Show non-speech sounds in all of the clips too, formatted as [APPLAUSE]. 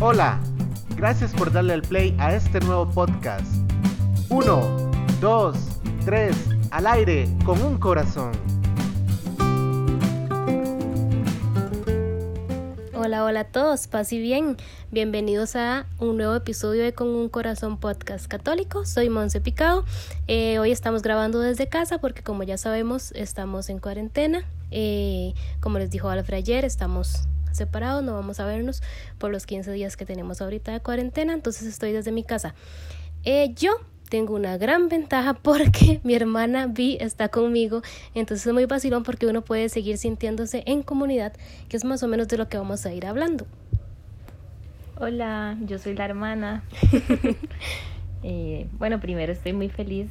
Hola, gracias por darle al play a este nuevo podcast. Uno, dos, tres, al aire con un corazón. Hola, hola a todos, paz y bien. Bienvenidos a un nuevo episodio de Con un Corazón Podcast Católico. Soy Monse Picado. Eh, hoy estamos grabando desde casa porque como ya sabemos estamos en cuarentena. Eh, como les dijo Alfred ayer, estamos separados, no vamos a vernos por los 15 días que tenemos ahorita de cuarentena, entonces estoy desde mi casa. Eh, yo tengo una gran ventaja [LAUGHS] porque mi hermana Vi está conmigo, entonces es muy vacilón porque uno puede seguir sintiéndose en comunidad, que es más o menos de lo que vamos a ir hablando. Hola, yo soy la hermana. [LAUGHS] Eh, bueno, primero estoy muy feliz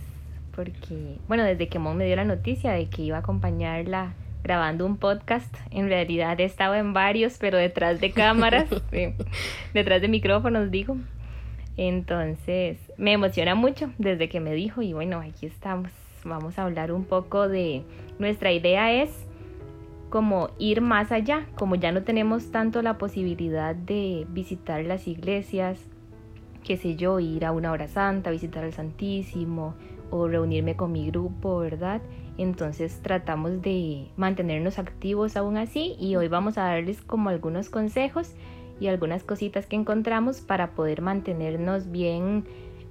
porque, bueno, desde que Mon me dio la noticia de que iba a acompañarla grabando un podcast. En realidad he estado en varios, pero detrás de cámaras, [LAUGHS] detrás de micrófonos, digo. Entonces, me emociona mucho desde que me dijo y bueno, aquí estamos. Vamos a hablar un poco de nuestra idea es como ir más allá, como ya no tenemos tanto la posibilidad de visitar las iglesias, qué sé yo, ir a una hora santa, visitar al Santísimo o reunirme con mi grupo, ¿verdad? Entonces tratamos de mantenernos activos aún así y hoy vamos a darles como algunos consejos y algunas cositas que encontramos para poder mantenernos bien,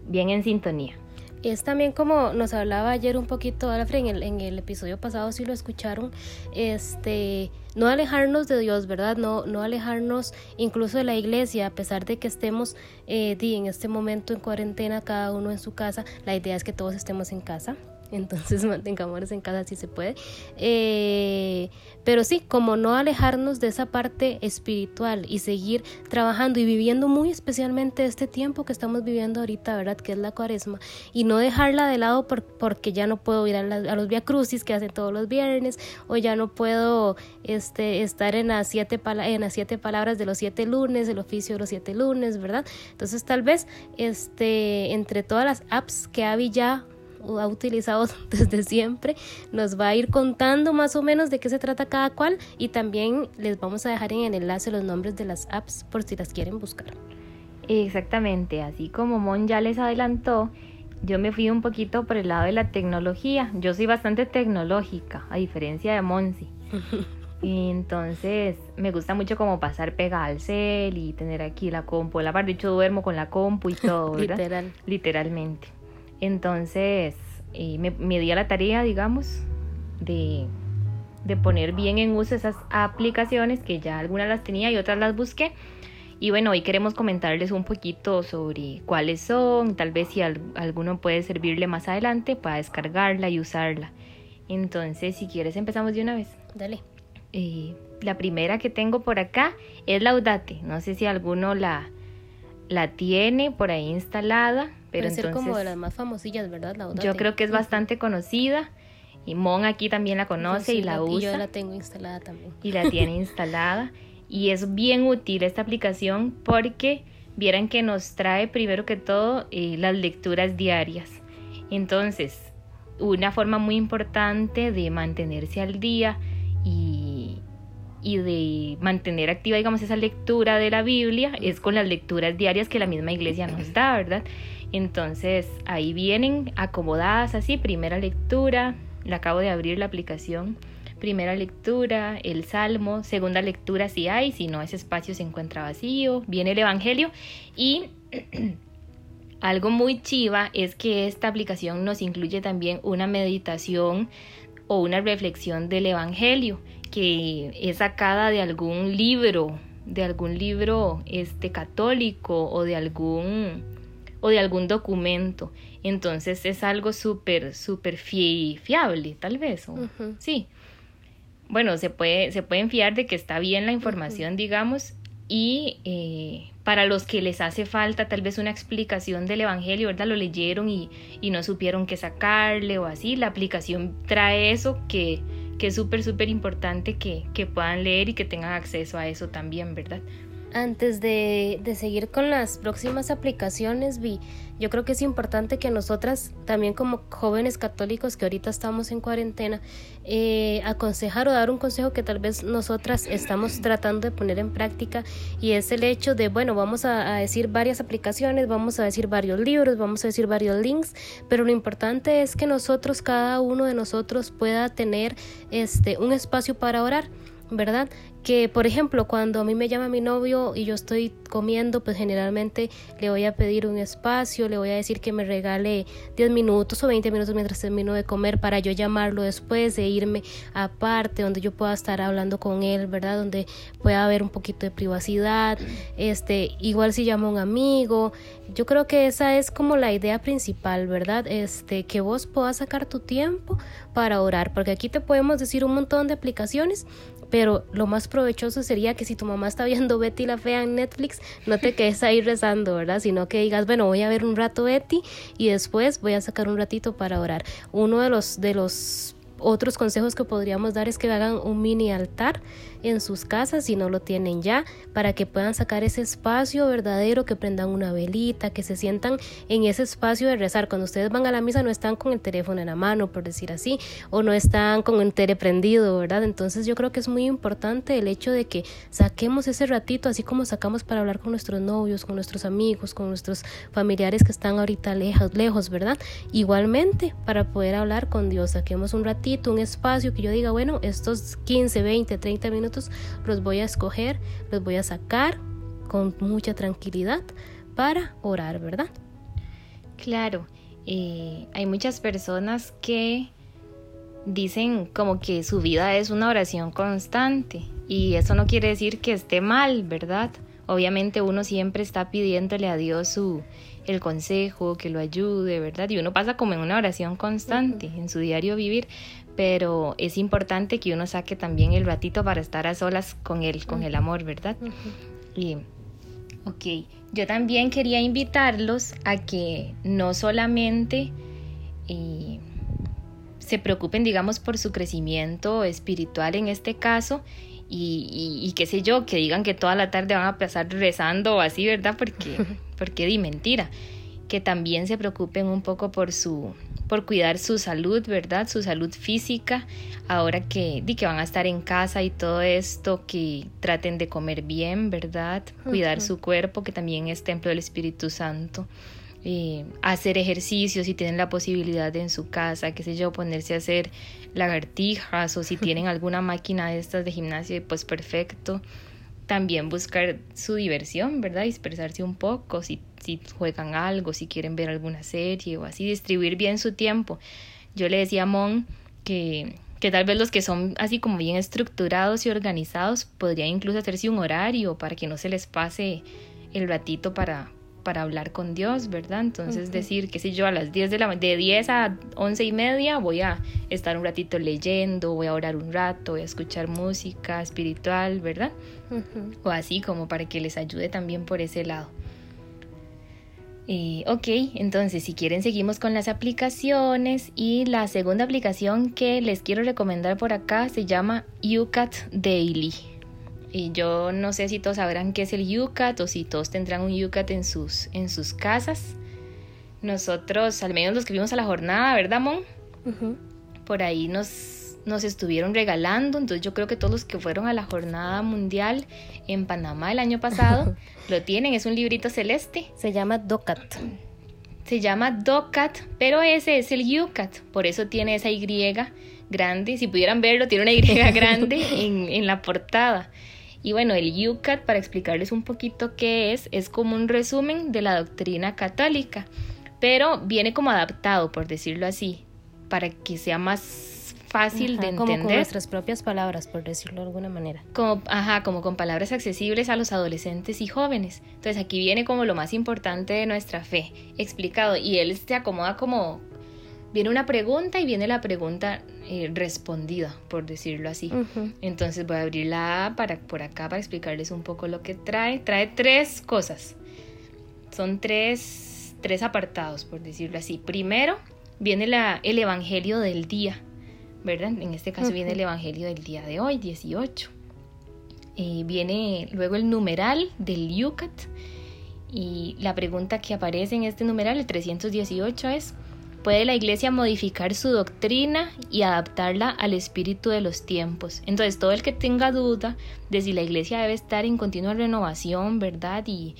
bien en sintonía. Es también como nos hablaba ayer un poquito Alfred en el, en el episodio pasado, si lo escucharon, este, no alejarnos de Dios, ¿verdad? No, no alejarnos incluso de la iglesia, a pesar de que estemos eh, en este momento en cuarentena, cada uno en su casa, la idea es que todos estemos en casa, entonces [LAUGHS] mantengámonos en casa si se puede. Eh, pero sí, como no alejarnos de esa parte espiritual y seguir trabajando y viviendo muy especialmente este tiempo que estamos viviendo ahorita, ¿verdad? Que es la cuaresma, y no dejarla de lado porque ya no puedo ir a, los Via Crucis que hacen todos los viernes, o ya no puedo este, estar en las, siete en las siete palabras de los siete lunes, el oficio de los siete lunes, ¿verdad? Entonces tal vez este, entre todas las apps que Avi ya ha utilizado [LAUGHS] desde siempre, nos va a ir contando más o menos de qué se trata cada cual y también les vamos a dejar en el enlace los nombres de las apps por si las quieren buscar. Exactamente, así como Mon ya les adelantó, yo me fui un poquito por el lado de la tecnología. Yo soy bastante tecnológica, a diferencia de Monsi. [LAUGHS] Entonces, me gusta mucho como pasar pega al cel y tener aquí la compu. La parte, de hecho, duermo con la compu y todo, ¿verdad? Literal. Literalmente. Entonces eh, me, di a la tarea, digamos, de, poner bien en uso esas aplicaciones que ya algunas las tenía y otras las busqué. Y bueno, hoy queremos comentarles un poquito sobre cuáles son, tal vez si alguno puede servirle más adelante, para descargarla y usarla. Entonces, si quieres, empezamos de una vez. Dale. Eh, la primera que tengo por acá es Laudate. No sé si alguno la, la tiene por ahí instalada. Pero Puede ser como de las más famosillas, ¿verdad? yo creo que es bastante conocida. Y Mon aquí también la conoce y la, usa. Y yo la tengo instalada también. Y la tiene [LAUGHS] instalada. Y es bien útil esta aplicación porque vieran que nos trae primero que todo eh, las lecturas diarias. Entonces, una forma muy importante de mantenerse al día y, y de mantener activa, digamos, esa lectura de la Biblia es con las lecturas diarias que la misma iglesia nos da, ¿verdad? Entonces ahí vienen acomodadas así, primera lectura, le acabo de abrir la aplicación, primera lectura, el salmo, segunda lectura si hay, si no ese espacio se encuentra vacío, viene el Evangelio. Y [CLEARS THROAT] algo muy chiva es que esta aplicación nos incluye también una meditación o una reflexión del Evangelio que es sacada de algún libro, de algún libro este católico o de algún o de algún documento. Entonces es algo súper, súper fiable, tal vez. Sí. Bueno, se, puede, se pueden fiar de que está bien la información, digamos, y eh, para los que les hace falta tal vez una explicación del Evangelio, ¿verdad? Lo leyeron y, y no supieron qué sacarle o así, la aplicación trae eso que, que es súper, súper importante que, que puedan leer y que tengan acceso a eso también, ¿verdad? Antes de, de, seguir con las próximas aplicaciones, Vi, yo creo que es importante que nosotras, también como jóvenes católicos que ahorita estamos en cuarentena, eh, aconsejar o dar un consejo que tal vez nosotras estamos tratando de poner en práctica y es el hecho de, bueno, vamos a, a decir varias aplicaciones, vamos a decir varios libros, vamos a decir varios links, pero lo importante es que nosotros, cada uno de nosotros pueda tener este, un espacio para orar. ¿verdad? Que por ejemplo cuando a mí me llama mi novio y yo estoy comiendo pues generalmente le voy a pedir un espacio le voy a decir que me regale 10 minutos o 20 minutos mientras termino de comer para yo llamarlo después de irme aparte donde yo pueda estar hablando con él verdad donde pueda haber un poquito de privacidad. Este igual si llamo a un amigo. Yo creo que esa es como la idea principal verdad este que vos puedas sacar tu tiempo para orar porque aquí te podemos decir un montón de aplicaciones pero lo más provechoso sería que si tu mamá está viendo Betty la Fea en Netflix, no te quedes ahí rezando, ¿verdad? Sino que digas, bueno, voy a ver un rato Betty y después voy a sacar un ratito para orar. Uno de los, de los otros consejos que podríamos dar es que hagan un mini altar en sus casas si no lo tienen ya, para que puedan sacar ese espacio verdadero, que prendan una velita, que se sientan en ese espacio de rezar. Cuando ustedes van a la misa no están con el teléfono en la mano, por decir así, o no están con el tele prendido, ¿verdad? Entonces yo creo que es muy importante el hecho de que saquemos ese ratito, así como sacamos para hablar con nuestros novios, con nuestros amigos, con nuestros familiares que están ahorita lejos, lejos, ¿verdad? Igualmente, para poder hablar con Dios, saquemos un ratito, un espacio que yo diga, bueno, estos 15, 20, 30 minutos los voy a escoger, los voy a sacar con mucha tranquilidad para orar, ¿verdad? Claro, eh, hay muchas personas que dicen como que su vida es una oración constante y eso no quiere decir que esté mal, ¿verdad? Obviamente uno siempre está pidiéndole a Dios su el consejo, que lo ayude, ¿verdad? Y uno pasa como en una oración constante en su diario vivir, pero es importante que uno saque también el ratito para estar a solas con él, con el amor, ¿verdad? Y, ok, yo también quería invitarlos a que no solamente eh, se preocupen, digamos, por su crecimiento espiritual en este caso, y, y, qué sé yo, que digan que toda la tarde van a pasar rezando o así, ¿verdad? Porque, [LAUGHS] porque di mentira. Que también se preocupen un poco por su, por cuidar su salud, ¿verdad? Su salud física, ahora que, que van a estar en casa y todo esto, que traten de comer bien, ¿verdad? Cuidar su cuerpo, que también es templo del Espíritu Santo. Eh, hacer ejercicios si tienen la posibilidad en su casa, qué sé yo, ponerse a hacer lagartijas o si [LAUGHS] tienen alguna máquina de estas de gimnasio, pues perfecto. También buscar su diversión, ¿verdad? Dispersarse un poco, si si juegan algo, si quieren ver alguna serie o así, distribuir bien su tiempo. Yo le decía a Mon que, que tal vez los que son así como bien estructurados y organizados podrían incluso hacerse un horario para que no se les pase el ratito para, para hablar con Dios, ¿verdad? Entonces decir, qué sé yo, a las 10 de la de 10 a 11 y media voy a estar un ratito leyendo, voy a orar un rato, voy a escuchar música espiritual, ¿verdad? O así como para que les ayude también por ese lado ok, entonces si quieren seguimos con las aplicaciones y la segunda aplicación que les quiero recomendar por acá se llama UCAT Daily. Y yo no sé si todos sabrán qué es el UCAT o si todos tendrán un UCAT en sus, en sus casas. Nosotros, al menos los que vimos a la jornada, ¿verdad, Mon? Por ahí nos nos estuvieron regalando. Entonces yo creo que todos los que fueron a la jornada mundial en Panamá el año pasado [LAUGHS] lo tienen. Es un librito celeste. Se llama DOCAT. Se llama DOCAT, pero ese es el UCAT. Por eso tiene esa Y grande. Si pudieran verlo, tiene una Y [LAUGHS] grande en, en la portada. Y bueno, el UCAT, para explicarles un poquito qué es, es como un resumen de la doctrina católica, pero viene como adaptado, por decirlo así, para que sea más fácil de entender. Como con nuestras propias palabras, por decirlo de alguna manera. Como, ajá, como con palabras accesibles a los adolescentes y jóvenes. Entonces aquí viene como lo más importante de nuestra fe, explicado. Y él se acomoda como, viene una pregunta y viene la pregunta eh, respondida, por decirlo así. Entonces voy a abrirla para, por acá para explicarles un poco lo que trae. Trae tres cosas. Son tres, tres apartados, por decirlo así. Primero viene la, el Evangelio del día. ¿verdad? En este caso viene el Evangelio del día de hoy, 18. eh, viene luego el numeral del Yucat y la pregunta que aparece en este numeral, el 318, es, ¿puede la iglesia modificar su doctrina y adaptarla al espíritu de los tiempos? Entonces, todo el que tenga duda de si la iglesia debe estar en continua renovación, ¿verdad? Y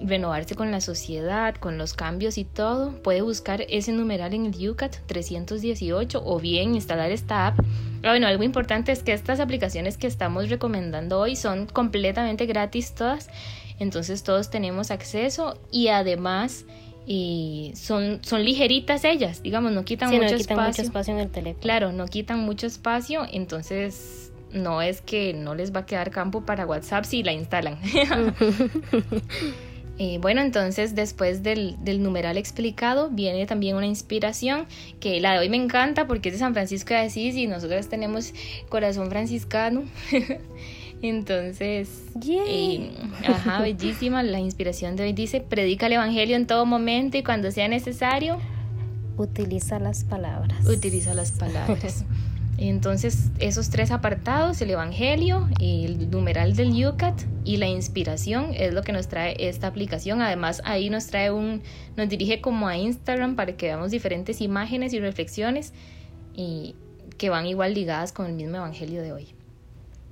renovarse con la sociedad, con los cambios y todo, puede buscar ese numeral en el UCAT 318 o bien instalar esta app. Ah, bueno, algo importante es que estas aplicaciones que estamos recomendando hoy son completamente gratis todas entonces todos tenemos acceso y además eh, son, son ligeritas ellas, digamos, no quitan, mucho, espacio. en el teléfono. Claro, no quitan mucho espacio, entonces no es que no les va a quedar campo para WhatsApp si la instalan. [LAUGHS] Eh, bueno, entonces después del, del, numeral explicado viene también una inspiración que la de hoy me encanta porque es de San Francisco de Asís y nosotros tenemos corazón franciscano. [LAUGHS] Entonces, eh, ajá, bellísima. La inspiración de hoy dice, predica el Evangelio en todo momento y cuando sea necesario. Utiliza las palabras. Utiliza las palabras. [LAUGHS] Entonces, esos tres apartados, el Evangelio, el numeral del Yucat y la inspiración es lo que nos trae esta aplicación. Además, ahí nos trae un, nos dirige como a Instagram para que veamos diferentes imágenes y reflexiones y que van igual ligadas con el mismo Evangelio de hoy.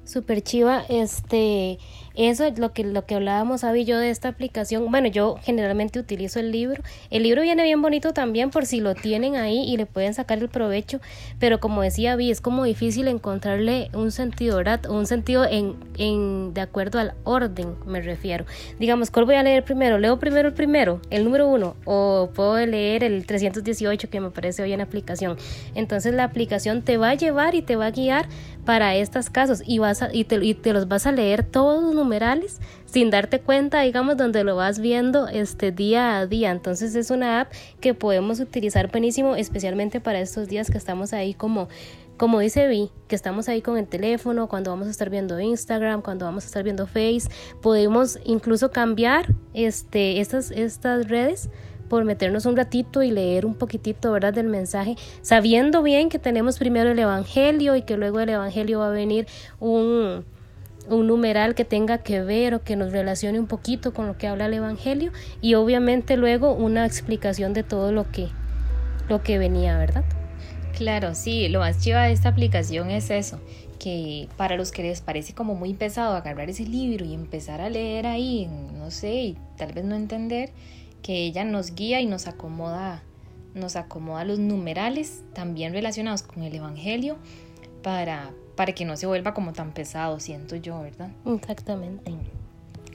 Super chiva, este, eso es lo que, lo que hablábamos, Abby yo, de esta aplicación. Bueno, yo generalmente utilizo el libro. El libro viene bien bonito también por si lo tienen ahí y le pueden sacar el provecho. Pero como decía Abby, es como difícil encontrarle un sentido, ¿verdad? Un sentido en, en, de acuerdo al orden, me refiero. Digamos, ¿cuál voy a leer primero? ¿Leo primero el primero, el número uno? ¿O puedo leer el 318 que me parece hoy en aplicación? Entonces la aplicación te va a llevar y te va a guiar para estos casos y, vas y, te, y te los vas a leer todos numerales sin darte cuenta, digamos, donde lo vas viendo este día a día. Entonces es una app que podemos utilizar buenísimo, especialmente para estos días que estamos ahí como como dice Vi, que estamos ahí con el teléfono, cuando vamos a estar viendo Instagram, cuando vamos a estar viendo Face, podemos incluso cambiar este, estas, estas redes por meternos un ratito y leer un poquitito, ¿verdad?, del mensaje, sabiendo bien que tenemos primero el Evangelio y que luego del Evangelio va a venir un, un numeral que tenga que ver o que nos relacione un poquito con lo que habla el Evangelio y obviamente luego una explicación de todo lo que, lo que venía, ¿verdad? Claro, sí, lo más chiva de esta aplicación es eso, que para los que les parece como muy pesado agarrar ese libro y empezar a leer ahí, no sé, y tal vez no entender, que ella nos guía y nos acomoda, nos acomoda los numerales también relacionados con el Evangelio para, para que no se vuelva como tan pesado, siento yo, ¿verdad? Exactamente.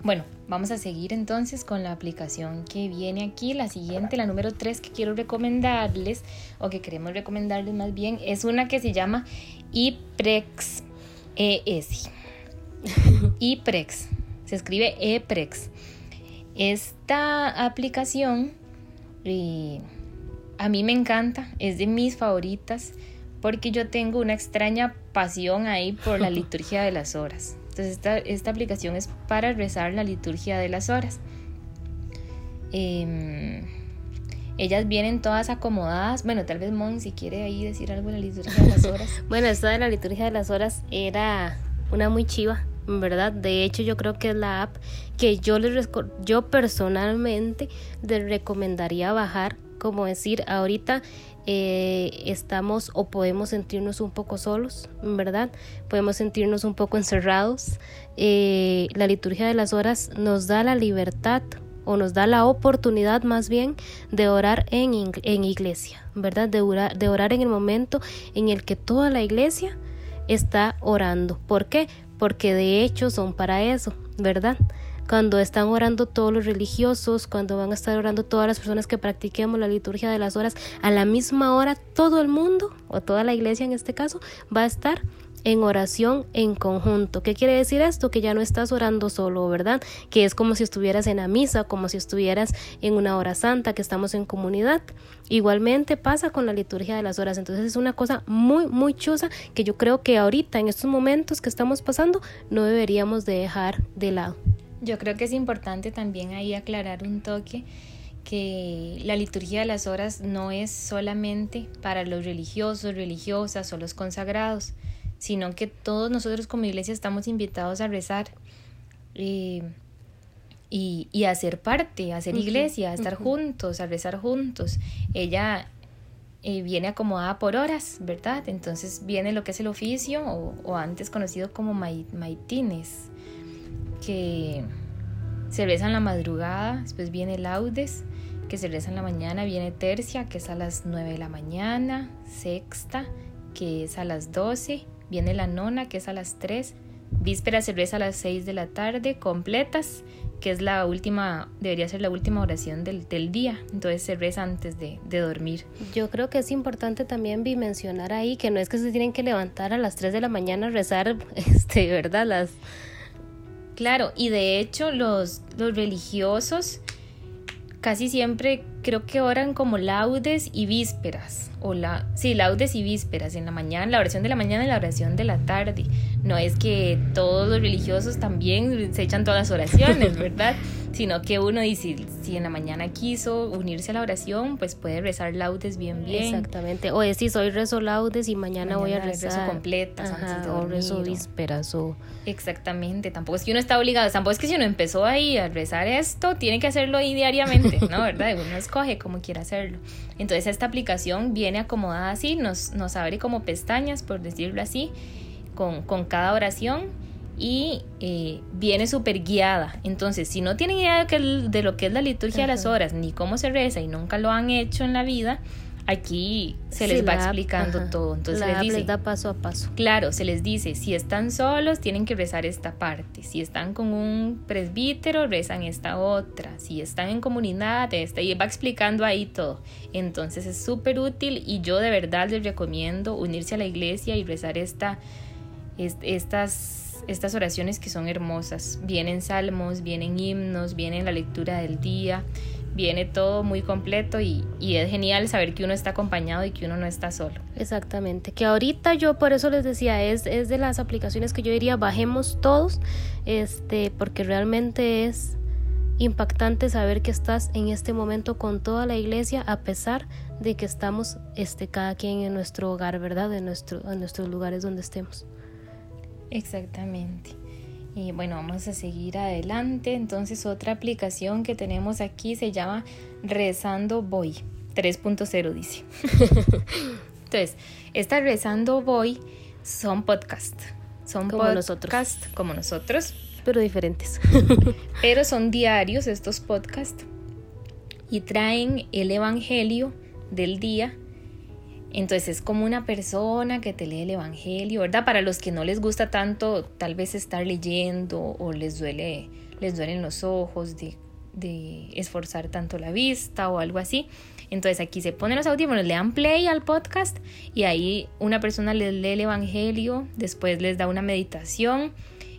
Bueno, vamos a seguir entonces con la aplicación que viene aquí. La siguiente, la número 3 que quiero recomendarles, o que queremos recomendarles más bien, es una que se llama iPrex ES. [LAUGHS] iPrex, se escribe EPREX. Esta aplicación eh, a mí me encanta, es de mis favoritas porque yo tengo una extraña pasión ahí por la [LAUGHS] liturgia de las horas. Entonces esta, aplicación es para rezar la liturgia de las horas. Em, ellas vienen todas acomodadas. Bueno, tal vez Mon, si quiere ahí decir algo de la liturgia de las horas. [LAUGHS] bueno, esta de la liturgia de las horas era una muy chiva De hecho, yo creo que es la app que yo les yo personalmente les recomendaría bajar, como decir, ahorita eh, estamos o podemos sentirnos un poco solos, ¿verdad? Podemos sentirnos un poco encerrados. Eh, la liturgia de las horas nos da la libertad o nos da la oportunidad más bien de orar en, en iglesia, ¿verdad? De orar, de orar en el momento en el que toda la iglesia está orando. ¿Por qué? Porque de hecho son para eso, ¿verdad? Cuando están orando todos los religiosos, cuando van a estar orando todas las personas que practiquemos la liturgia de las horas, a la misma hora todo el mundo, o toda la iglesia en este caso, va a estar en oración en conjunto. ¿Qué quiere decir esto? Que ya no estás orando solo, ¿verdad? Que es como si estuvieras en la misa, como si estuvieras en una hora santa, que estamos en comunidad. Igualmente pasa con la liturgia de las horas. Entonces es una cosa muy, muy chusa que yo creo que ahorita, en estos momentos que estamos pasando, no deberíamos de dejar de lado. Yo creo que es importante también ahí aclarar un toque que la liturgia de las horas no es solamente para los religiosos, religiosas o los consagrados, sino que todos nosotros como iglesia estamos invitados a rezar. Eh, y, y, a ser parte, a ser iglesia, a estar juntos, a rezar juntos. Ella eh, viene acomodada por horas, ¿verdad? Entonces viene lo que es el oficio, o, antes conocido como maitines, que se reza en la madrugada, después viene laudes, que se reza en la mañana, viene tercia, que es a las 9 de la mañana, sexta, que es a las 12, viene la nona, que es a las 3, víspera se reza a las 6 de la tarde, completas, que es la última, debería ser la última oración del, del día, entonces se reza antes de, de, dormir. Yo creo que es importante también mencionar ahí que no es que se tienen que levantar a las 3 de la mañana a rezar, [LAUGHS] este, ¿verdad? Las... Claro, y de hecho los, los religiosos casi siempre creo que oran como laudes y vísperas. O la, sí, laudes y vísperas en la mañana, la oración de la mañana y la oración de la tarde. No es que todos los religiosos también se echan todas las oraciones, [LAUGHS] ¿verdad? Sino que uno dice, si en la mañana quiso unirse a la oración, pues puede rezar laudes bien, bien. Exactamente. O si soy rezo laudes y mañana, voy a rezar. Rezo completas antes de O rezo vísperas o... Exactamente. Tampoco es que uno está obligado, tampoco es que si uno empezó ahí a rezar esto, tiene que hacerlo ahí diariamente, ¿no? [LAUGHS] ¿Verdad? Uno escoge como quiera hacerlo. Entonces esta aplicación viene acomodada así, nos, nos abre como pestañas, por decirlo así, con, con cada oración y eh, viene súper guiada. Entonces, si no tienen idea de, que, de lo que es la liturgia de las horas, ni cómo se reza y nunca lo han hecho en la vida, aquí se les va explicando todo. Entonces les dice, da paso a paso. Claro, se les dice, si están solos, tienen que rezar esta parte. Si están con un presbítero, rezan esta otra. Si están en comunidad, esta. Y va explicando ahí todo. Entonces es súper útil y yo de verdad les recomiendo unirse a la iglesia y rezar esta, estas estas oraciones que son hermosas. Vienen salmos, vienen himnos, viene la lectura del día viene todo muy completo y, es genial saber que uno está acompañado y que uno no está solo. Exactamente, que ahorita yo por eso les decía, es, es de las aplicaciones que yo diría bajemos todos, este, porque realmente es impactante saber que estás en este momento con toda la iglesia a pesar de que estamos este, cada quien en nuestro hogar, ¿verdad? En, nuestro, en nuestros lugares donde estemos. Exactamente. Y bueno, vamos a seguir adelante. Entonces otra aplicación que tenemos aquí se llama Rezando Voy 3.0 dice. [LAUGHS] Entonces, esta Rezando Voy son podcasts. Son como nosotros. como nosotros. Pero diferentes. [LAUGHS] pero son diarios estos podcasts y traen el Evangelio del día entonces es como una persona que te lee el Evangelio, ¿verdad? Para los que no les gusta tanto tal vez estar leyendo o les duele, les duelen los ojos de, esforzar tanto la vista o algo así. Entonces aquí se ponen los audífonos, le dan play al podcast y ahí una persona les lee el Evangelio, después les da una meditación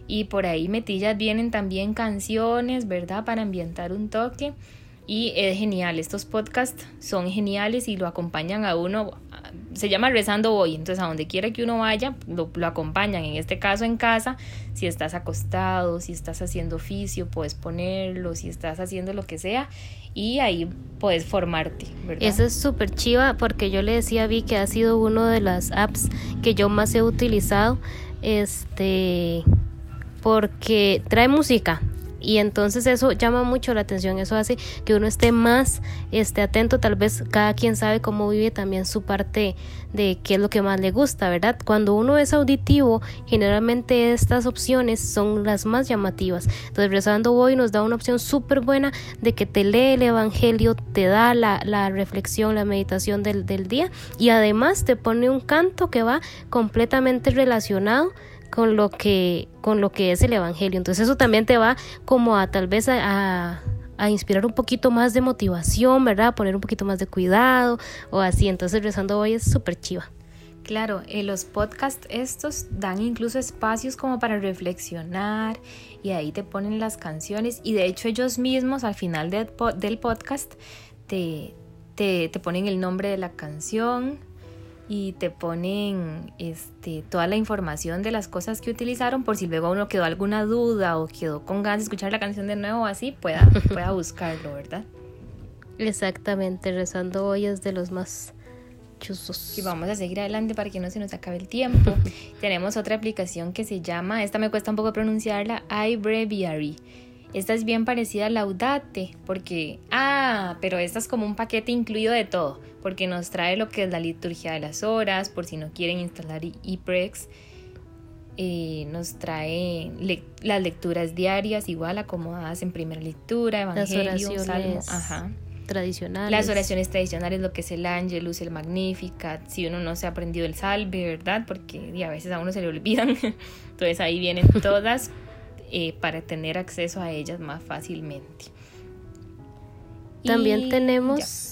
y por ahí metillas vienen también canciones, ¿verdad? Para ambientar un toque. Y es genial, estos podcasts son geniales y lo acompañan a uno, se llama Rezando Hoy, entonces a donde quiera que uno vaya, lo, acompañan, en este caso en casa, si estás acostado, si estás haciendo oficio, puedes ponerlo, si estás haciendo lo que sea, y ahí puedes formarte. ¿verdad? Eso es súper chiva porque yo le decía a Vi que ha sido uno de las apps que yo más he utilizado, este, porque trae música, y entonces eso llama mucho la atención, eso hace que uno esté más este, atento, tal vez cada quien sabe cómo vive también su parte de qué es lo que más le gusta, ¿verdad? Cuando uno es auditivo, generalmente estas opciones son las más llamativas. Entonces, Rezando Hoy nos da una opción súper buena de que te lee el Evangelio, te da la, la reflexión, la meditación del, del día y además te pone un canto que va completamente relacionado con lo que con lo que es el evangelio. Entonces eso también te va como a tal vez a, a, inspirar un poquito más de motivación verdad poner un poquito más de cuidado o así. Entonces rezando hoy es súper chiva. Claro, en los podcasts estos dan incluso espacios como para reflexionar y ahí te ponen las canciones. Y de hecho ellos mismos al final del podcast te, te, te ponen el nombre de la canción, y te ponen este, toda la información de las cosas que utilizaron por si luego uno quedó alguna duda o quedó con ganas de escuchar la canción de nuevo así pueda, [LAUGHS] pueda buscarlo, ¿verdad? Exactamente, rezando hoy es de los más chuzos. Y vamos a seguir adelante para que no se nos acabe el tiempo. [LAUGHS] Tenemos otra aplicación que se llama, esta me cuesta un poco pronunciarla, iBreviary. Esta es bien parecida a Laudate, porque, ah, pero esta es como un paquete incluido de todo, porque nos trae lo que es la liturgia de las horas, por si no quieren instalar ePrex. Eh, nos trae las lecturas diarias, igual acomodadas en primera lectura, Evangelio, Salmo, ajá tradicionales. Las oraciones tradicionales, lo que es el Angelus, el Magnificat, si uno no se ha aprendido el Salve, ¿verdad? Porque a veces a uno se le olvidan. [LAUGHS] Entonces ahí vienen todas eh, para tener acceso a ellas más fácilmente. También tenemos...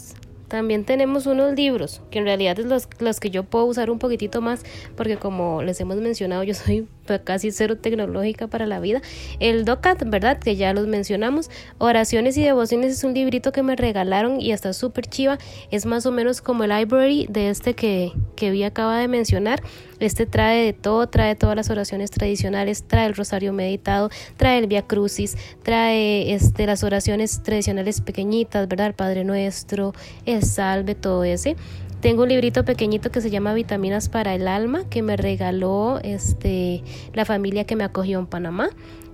También tenemos unos libros, que en realidad es los, los que yo puedo usar un poquitito más, porque como les hemos mencionado, yo [LAUGHS] soy casi cero tecnológica para la vida. El DOCAT, ¿verdad? Que ya los mencionamos. Oraciones y devociones es un librito que me regalaron y está súper chiva. Es más o menos como el library de este que, que vi acaba de mencionar. Este trae de todo, trae todas las oraciones tradicionales, trae el rosario meditado, trae el Via Crucis, trae este, las oraciones tradicionales pequeñitas, ¿verdad? El Padre Nuestro, el Salve, todo ese. Tengo un librito pequeñito que se llama Vitaminas para el Alma, que me regaló este, la familia que me acogió en Panamá,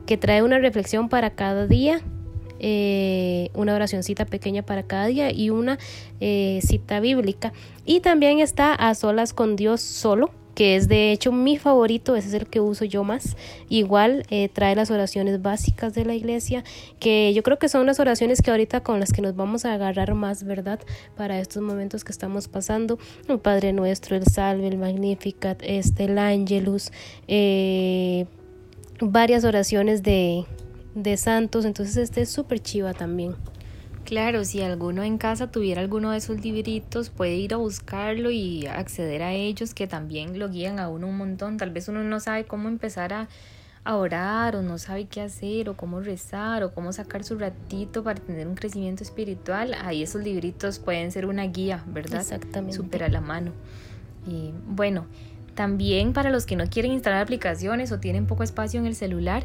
que trae una reflexión para cada día, eh, una oracioncita pequeña para cada día y una eh, cita bíblica. Y también está A Solas con Dios solo, que es de hecho mi favorito, ese es el que uso yo más. Igual eh, trae las oraciones básicas de la iglesia, que yo creo que son las oraciones que ahorita con las que nos vamos a agarrar más, ¿verdad? Para estos momentos que estamos pasando. El Padre Nuestro, el Salve, el Magnificat, este, el Angelus, eh, varias oraciones de, de santos, entonces este es súper chiva también. Claro, si alguno en casa tuviera alguno de esos libritos, puede ir a buscarlo y acceder a ellos, que también lo guían a uno un montón. Tal vez uno no sabe cómo empezar a, orar o no sabe qué hacer o cómo rezar o cómo sacar su ratito para tener un crecimiento espiritual. Ahí esos libritos pueden ser una guía, ¿verdad? Exactamente. Súper a la mano. Y bueno, también para los que no quieren instalar aplicaciones o tienen poco espacio en el celular,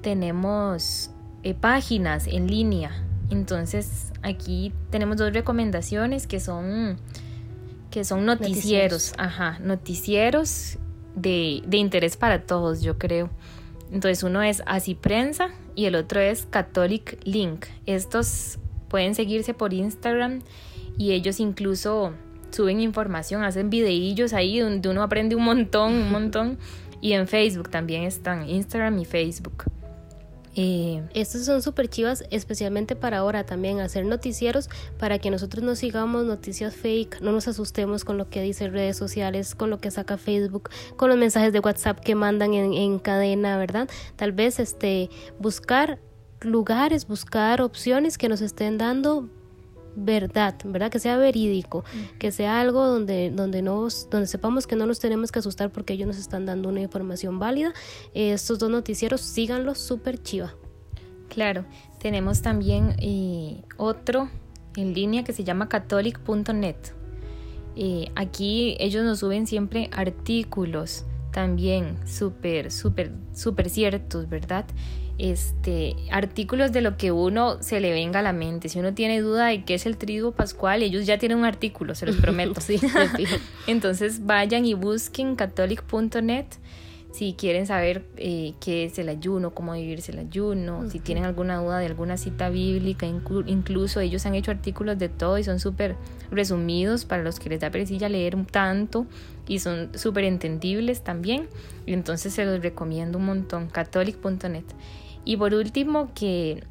tenemos eh, páginas en línea entonces aquí tenemos dos recomendaciones que son, que son noticieros, ajá, noticieros de, de interés para todos, yo creo. Entonces uno es Así Prensa y el otro es Catholic Link. Estos pueden seguirse por Instagram y ellos incluso suben información, hacen videillos ahí donde uno aprende un montón, un [LAUGHS] montón. Y en Facebook también están, Instagram y Facebook. Eh, Estos son súper chivas, especialmente para ahora también, hacer noticieros para que nosotros no sigamos noticias fake, no nos asustemos con lo que dicen redes sociales, con lo que saca Facebook, con los mensajes de WhatsApp que mandan en, en cadena, ¿verdad? Tal vez este, buscar lugares, buscar opciones que nos estén dando verdad, ¿verdad? Que sea verídico, que sea algo donde, donde, nos, donde sepamos que no nos tenemos que asustar porque ellos nos están dando una información válida. estos dos noticieros, síganlos súper chiva. Claro, tenemos también eh, otro en línea que se llama catholic.net. Eh, aquí ellos nos suben siempre artículos también súper, súper, súper ciertos, ¿verdad? Este, artículos de lo que uno se le venga a la mente. Si uno tiene duda de qué es el trigo pascual, ellos ya tienen un artículo, se los prometo. [LAUGHS] [LAUGHS] Entonces vayan y busquen catholic.net si quieren saber eh, qué es el ayuno, cómo vivirse el ayuno, si tienen alguna duda de alguna cita bíblica, incluso ellos han hecho artículos de todo y son súper resumidos para los que les da perecilla leer tanto y son súper entendibles también. Y entonces se los recomiendo un montón, catholic.net. Y por último, que,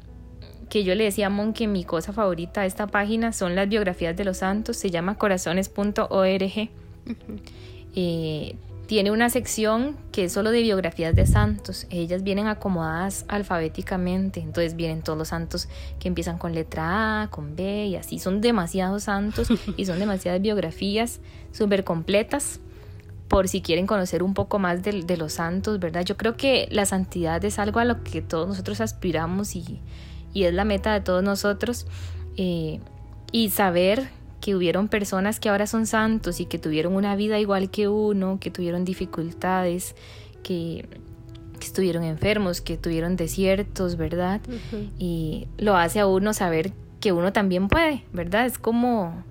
que yo le decía a Mon que mi cosa favorita de esta página son las biografías de los santos, se llama corazones.org. Eh, tiene una sección que es solo de biografías de santos. Ellas vienen acomodadas alfabéticamente. Entonces vienen todos los santos que empiezan con letra A, con B y así. Son demasiados santos [LAUGHS] y son demasiadas biografías súper completas por si quieren conocer un poco más de, los santos, ¿verdad? Yo creo que la santidad es algo a lo que todos nosotros aspiramos y, es la meta de todos nosotros. Eh, y saber que hubieron personas que ahora son santos y que tuvieron una vida igual que uno, que tuvieron dificultades, que, estuvieron enfermos, que tuvieron desiertos, ¿verdad? Y lo hace a uno saber que uno también puede, ¿verdad? Es como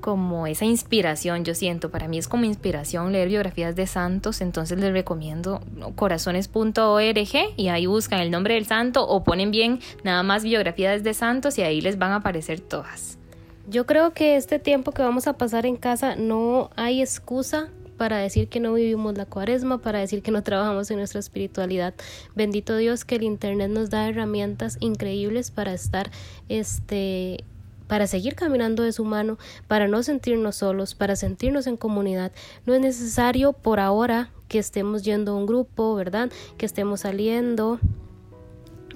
como esa inspiración, yo siento, para mí es como inspiración leer biografías de santos, entonces les recomiendo corazones.org y ahí buscan el nombre del santo o ponen bien nada más biografías de santos y ahí les van a aparecer todas. Yo creo que este tiempo que vamos a pasar en casa no hay excusa para decir que no vivimos la cuaresma, para decir que no trabajamos en nuestra espiritualidad. Bendito Dios que el Internet nos da herramientas increíbles para estar este para seguir caminando de su mano, para no sentirnos solos, para sentirnos en comunidad. No es necesario por ahora que estemos yendo a un grupo, ¿verdad? Que estemos saliendo.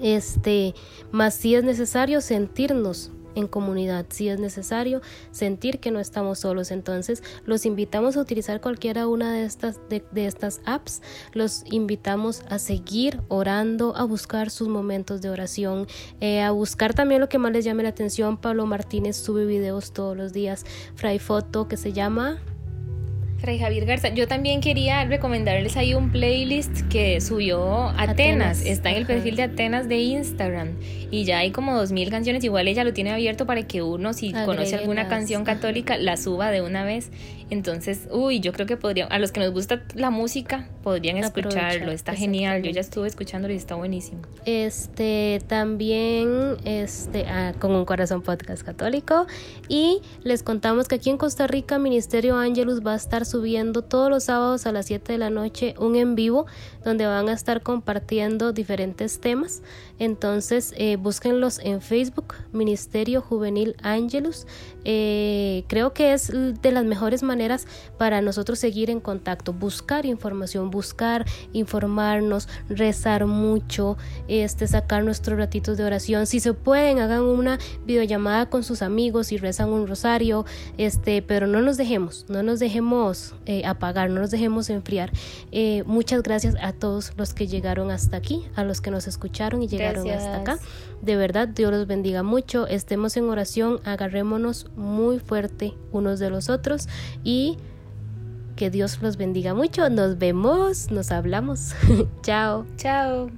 Este, más si es necesario sentirnos en comunidad. Si es necesario sentir que no estamos solos entonces los invitamos a utilizar cualquiera una de estas de, estas apps. Los invitamos a seguir orando a buscar sus momentos de oración eh, a buscar también lo que más les llame la atención. Pablo Martínez sube videos todos los días. Fray Foto que se llama. Fray Javier Garza, yo también quería recomendarles ahí un playlist que subió Atenas, está en el perfil de Atenas de Instagram y ya hay como dos mil canciones, igual ella lo tiene abierto para que uno si conoce alguna canción [LAUGHS] católica la suba de una vez. Entonces, uy, yo creo que podrían, a los que nos gusta la música, podrían escucharlo, está genial, yo ya estuve escuchándolo y está buenísimo. Este, también, este, ah, con un corazón podcast católico, y les contamos que aquí en Costa Rica Ministerio Ángelus va a estar subiendo todos los sábados a las 7 de la noche un en vivo, donde van a estar compartiendo diferentes temas, entonces eh, búsquenlos en Facebook, Ministerio Juvenil Ángelus, eh, creo que es de las mejores maneras para nosotros seguir en contacto, buscar información, buscar informarnos, rezar mucho, este, sacar nuestros ratitos de oración. Si se pueden, hagan una videollamada con sus amigos y rezan un rosario, este, pero no nos dejemos, no nos dejemos eh, apagar, no nos dejemos enfriar. Eh, muchas gracias a todos los que llegaron hasta aquí, a los que nos escucharon y llegaron hasta acá. De verdad, Dios los bendiga mucho. Estemos en oración, agarrémonos muy fuerte unos de los otros y que Dios los bendiga mucho. Nos vemos, nos hablamos. [LAUGHS] Chao. Chao.